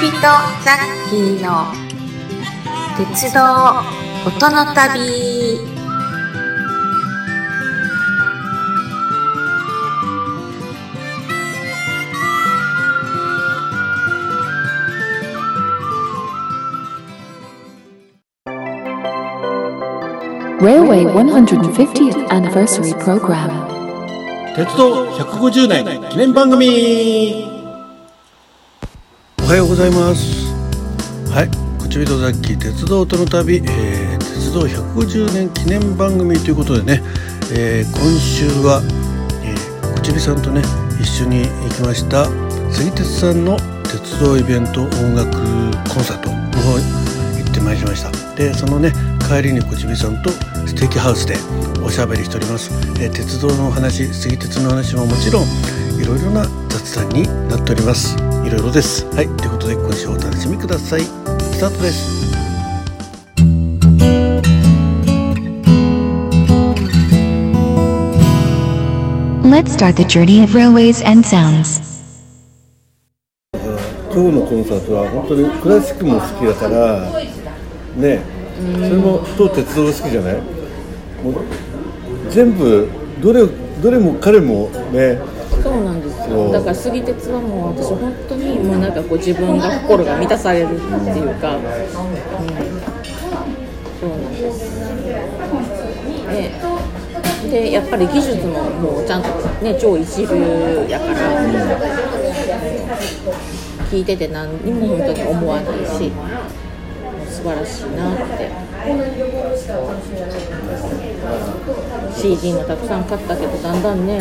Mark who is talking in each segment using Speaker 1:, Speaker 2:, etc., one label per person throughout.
Speaker 1: 人ザッキーの鉄道音の旅。
Speaker 2: 鉄道150年記念番組。おはようございます。はいこちびとザッキー鉄道との旅、えー、鉄道150年記念番組ということでね、えー、今週は、えー、こちびさんとね一緒に行きました杉鉄さんの鉄道イベント音楽コンサートの方行ってまいりましたでそのね帰りにこちびさんとステーキハウスでおしゃべりしております、えー、鉄道の話杉鉄の話ももちろんいろいろな雑談になっております。いろいろです。はい。ということで今週お楽しみください。スタートです。
Speaker 3: Let's start the journey of railways and sounds.
Speaker 2: 今日のコンサートは本当にクラシックも好きだからね。それもと鉄道が好きじゃない？もう全部どれどれも彼もね
Speaker 4: そうなんですよ。だから杉鉄はもう私本当にもうなんかこう自分が心が満たされるっていうか、うん、そうなんです。ねでやっぱり技術ももうちゃんとね超一流やから、うん、聞いてて何にも本当に思わないし。素晴らしいなって。CD もたくさん買ったけどだんだんね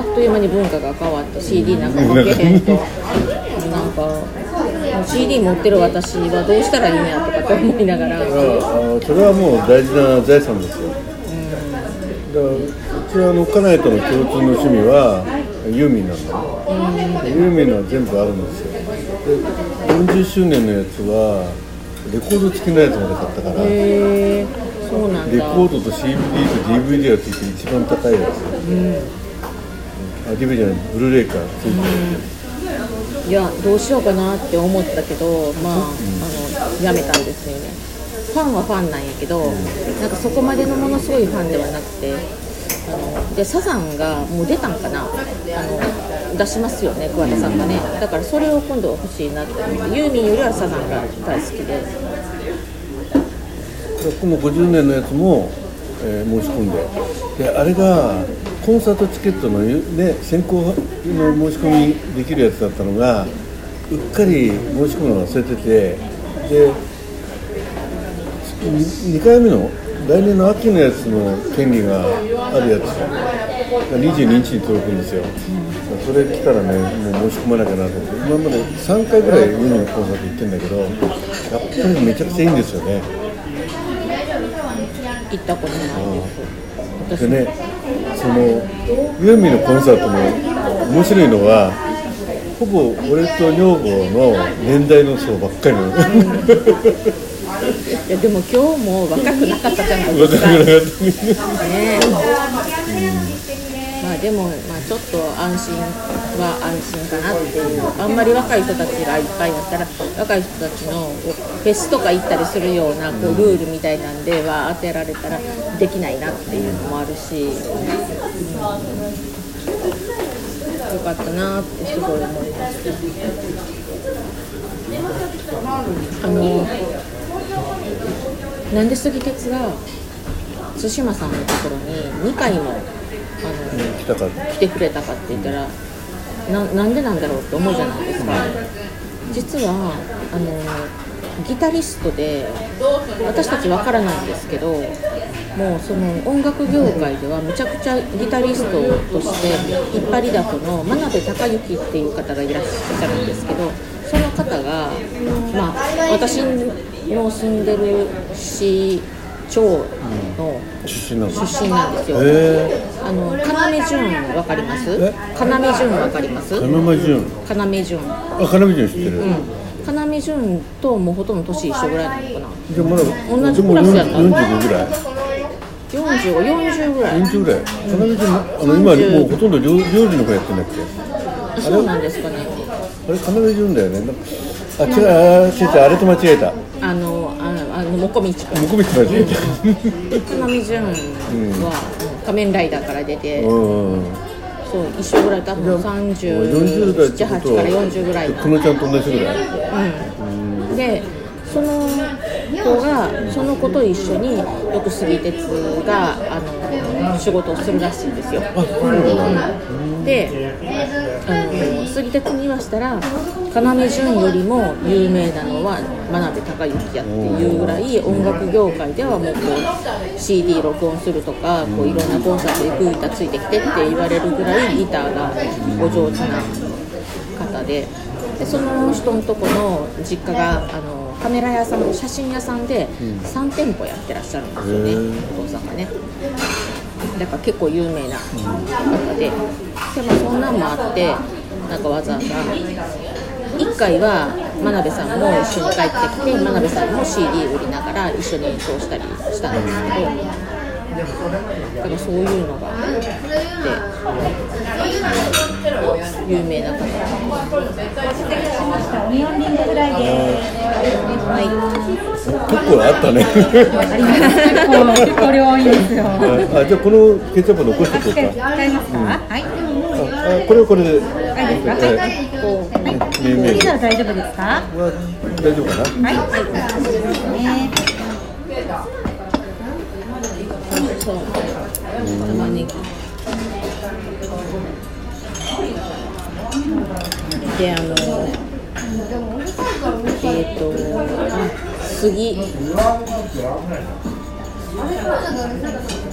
Speaker 4: あっという間に文化が変わって CD なんかかけへんと。なんか CD 持ってる私はどうしたらいいんやとかって思いながら。
Speaker 2: それはもう大事な財産ですよ、うん、だからうちはあの家内との共通の趣味はユーミンなんだよ、うん、ユーミンは全部あるんですよ。で40周年のやつはレコード付きのやつまで買ったから
Speaker 4: へそうなん
Speaker 2: レコードと CD と DVD がついて一番高いやつ、うん、あ DVD じゃないブルーレイか。ついて
Speaker 4: る、うん、いやどうしようかなって思ったけどまあ,、あのやめたんですよね。ファンはファンなんやけど、なんかそこまでのものすごいファンではなくてあのでサザンがもう出たんかな。あの出しますよね桑田さんがね。だからそれを今度欲しいなってユーミンよりはサザンが大好きで。
Speaker 2: この50年のやつも、えー、申し込んで。であれがコンサートチケットの、ね、先行の申し込みできるやつだったのがうっかり申し込むの忘れててで2回目の来年の秋のやつの権利があるやつが22日に届くんですよ、それ来たらねもう申し込まなきゃなと思って。今まで3回ぐらいユニのコンサート行ってんだけどやっぱりめちゃくちゃいいんですよね。
Speaker 4: 行ったことない
Speaker 2: でねそのユーミンのコンサートも面白いのはほぼ俺と女房の年代の層ばっかりなの。
Speaker 4: いやでも今日も若くなかったじゃないですか。ね、うん、まあでもまあちょっと安心は安心かなっていうあんまり若い人たちがいっぱいだったら若い人たちのフェスとか行ったりするようなこうルールみたいなんでは当てられたらできないなっていうのもあるし、うん、よかったなってすごい思います。あのなんで杉鉄が対馬さんのところに2回もあの、来てくれたかって言ったらななんでなんだろうって思うじゃないですか。実はあのギタリストで私たちわからないんですけどもうその音楽業界ではむちゃくちゃギタリストとして引っ張りだこの真鍋孝之っていう方がいらっしゃるんですけどその方が、まあ、私の住んでる市町の出身なんですよ。あの要潤わかります？要潤わかります？要
Speaker 2: 潤。
Speaker 4: 要潤。
Speaker 2: あ要潤知ってる。うん
Speaker 4: 要潤ともうほとんど年一緒ぐらいなのかな。
Speaker 2: じゃまだ
Speaker 4: 同じクラスやった
Speaker 2: の。45ぐらい
Speaker 4: ？45、40ぐらい。
Speaker 2: 40ぐらい。要潤あの今もうほとんど領領事の子やってんだっけ？
Speaker 4: あそうなんですかね
Speaker 2: あれ？必ずいるんだよねあ違うあ違う違うあれと間違えた
Speaker 4: あのもこみちくん
Speaker 2: 向こう見て間違え
Speaker 4: 要潤は、うん仮面ライダーから出て、そう一緒ぐらい多分
Speaker 2: 40代ってこと
Speaker 4: 37から40ぐらい
Speaker 2: 久野ちゃんと同じぐらい？
Speaker 4: うん、でその子がその子と一緒によく杉鉄があの仕事をするらしいんですよ。であの杉鉄に言わしたら要潤よりも有名なのは真鍋孝之やっていうぐらい音楽業界ではもうこう CD 録音するとかこういろんなコンサートでグータついてきてって言われるぐらいギターがお上手な方で。でその人のとこの実家があのカメラ屋さん写真屋さんで3店舗やってらっしゃるんですよね、
Speaker 2: へー。
Speaker 4: お父さんがね。だから結構有名な方で。で、まあ、そんなんもあってなんかわざわざ1回は真鍋さんも一緒に帰ってきて真鍋さんも CD 売りながら一緒に演奏したりしたんですけどだからそういうのがあって有名な方。
Speaker 2: 結構あったね
Speaker 5: 結構量多い。んですよ。
Speaker 2: あじゃあこのケチャップ残しておこうか。
Speaker 5: 使い。ます。か？はい。
Speaker 2: ああこれはこれで
Speaker 5: いいです。か？
Speaker 2: はい
Speaker 5: 大丈夫です。か？は
Speaker 2: えは大丈夫かな
Speaker 5: い。ね。
Speaker 4: そう玉ねぎであのえっ、とあ杉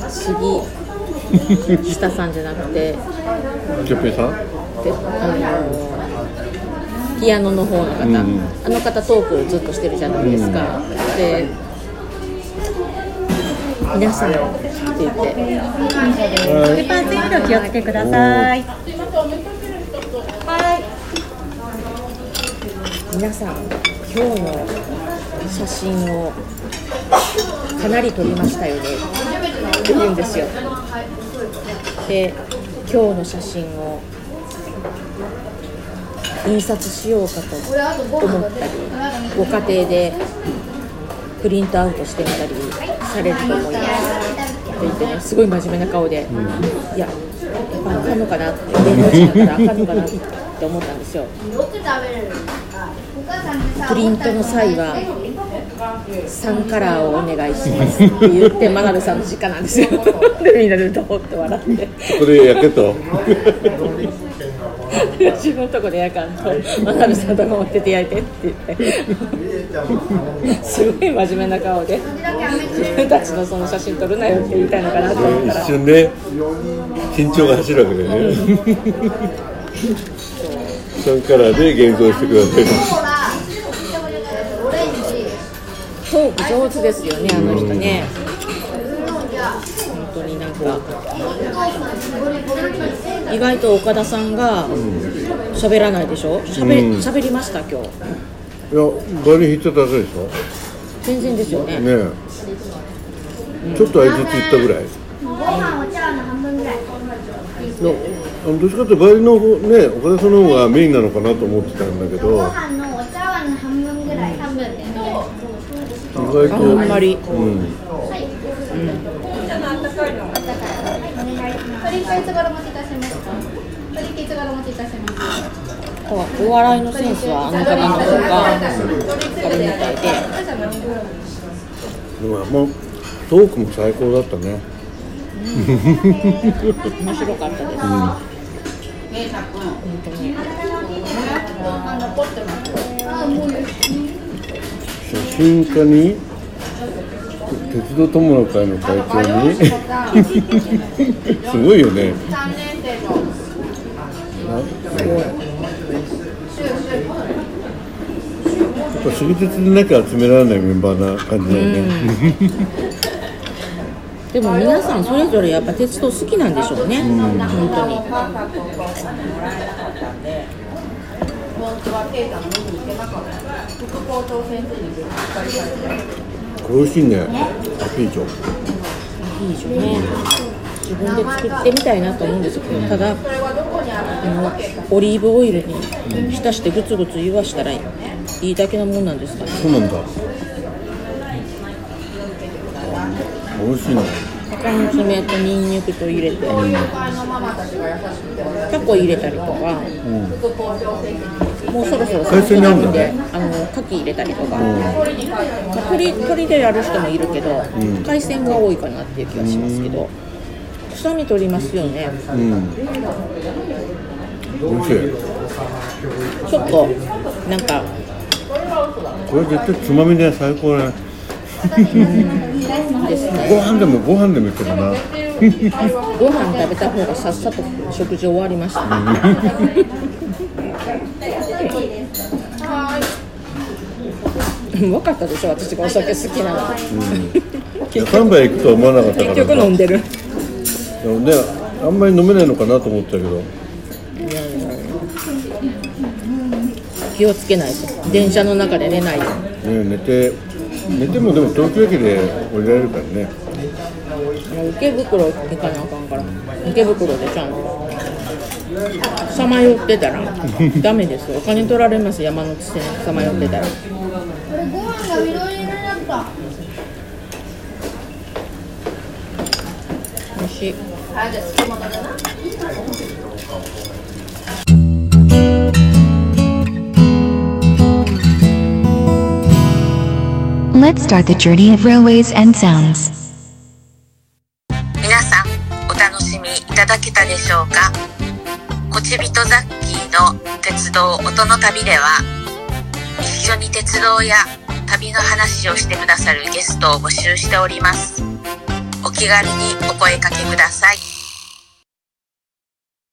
Speaker 4: 杉下さんじゃなくて
Speaker 2: ケッペさん
Speaker 4: であのピアノの方の方、
Speaker 2: ん
Speaker 4: あの方トークずっとしてるじゃないですか、で皆さんって言って
Speaker 5: ペッパーついてお気をつけください。はい。
Speaker 4: 皆さん今日の写真をかなり撮りましたよねって言うんですよで今日の写真を印刷しようかと思ったりご家庭でプリントアウトしてみたりされると思いますって言ってねすごい真面目な顔で、いややっぱあかんのかなって弁護士だったらあかんのかなって思ったんですよ。プリントの際は3カラーをお願いしますって言って真鍋さんの実家なんですよ。でみんなでドーって笑って。
Speaker 2: これやけと
Speaker 4: 自分のとこで焼かんと真鍋さんのとこ持ってて焼いてって言って。すごい真面目な顔で。自分たちのその写真撮るなよって言いたいのかなと思ったら。
Speaker 2: 一瞬ね緊張が走るわけだよね。3カラーで現像してください。
Speaker 4: トーク上手ですよねあの人ね。本当になんか意外と岡田さんが喋らないでしょ？喋
Speaker 2: うん。
Speaker 4: 喋りました今日。
Speaker 2: いやバリ引いてただけでしょ？
Speaker 4: 全然ですよね。
Speaker 2: ねえ。ちょっと相づち言ったぐらい。
Speaker 4: そう
Speaker 2: あのどっちかっていうとバリの方ね岡田さんの方がメインなのかなと思ってたんだけど。
Speaker 6: ご飯のお茶碗の半分ぐらい半分で
Speaker 2: 意外と
Speaker 4: あんまり。
Speaker 2: うん
Speaker 6: 鶏かいつ頃お持ちいたしますか鶏かいつ頃お持ちいたします
Speaker 4: お笑いのセンスはあの方の方があるみたいで
Speaker 2: でももうトークも最高だったね。
Speaker 4: 面白かったです、本当に
Speaker 2: 写真家に鉄道友の会の会長に？すごいよね。やっぱ私鉄でなきゃ集められないメンバーな感じだよね、
Speaker 4: でも皆さんそれぞれやっぱ鉄道好きなんでしょうね、うん本当に。
Speaker 2: これ美味しいね。アピーチョ。
Speaker 4: いいでしょうね。自分で作ってみたいなと思うんですけどただのオリーブオイルに浸してグツグツ言わしたらいい。だけのもんなんですかね。
Speaker 2: そうなんだ。美味しいな
Speaker 4: 鷹の爪とニンニクと入れて、タコ入れたりとか、もうそろそろ
Speaker 2: 海鮮に合うん
Speaker 4: あの牡蠣入れたりとか、まあ鶏鶏でやる人もいるけど、海鮮が多いかなっていう気がしますけど、臭み取りますよね。
Speaker 2: うん。美味しい。
Speaker 4: ちょっとなんか。
Speaker 2: これ絶対つまみで最高だね
Speaker 4: ですね。
Speaker 2: ご飯でもご飯でもいけるな。
Speaker 4: ご飯食べた方がさっさと食事終わりました。ね分かったでしょ私がお酒好きなの、
Speaker 2: いや3杯行くとは思わなかったから。
Speaker 4: 結局飲んでる。
Speaker 2: でもねあんまり飲めないのかなと思ったけど。
Speaker 4: 気をつけないと。電車の中で寝ないよ
Speaker 2: ね寝て寝てもでも東京駅で降りられるからね。
Speaker 4: もう池袋行かなあかんから。池袋でちゃんとさまよってたら。ダメですよ。お金取られます。山手線。さまよってたら。
Speaker 6: これご飯が緑色になった。
Speaker 4: 美味しい。
Speaker 6: あじゃあ好きもだな
Speaker 3: Let's start the journey of railways and sounds.
Speaker 1: 皆さんお楽しみいただけたでしょうか？こちびとザッキーの鉄道音の旅では一緒に鉄道や旅の話をしてくださるゲストを募集しております。お気軽にお声かけください。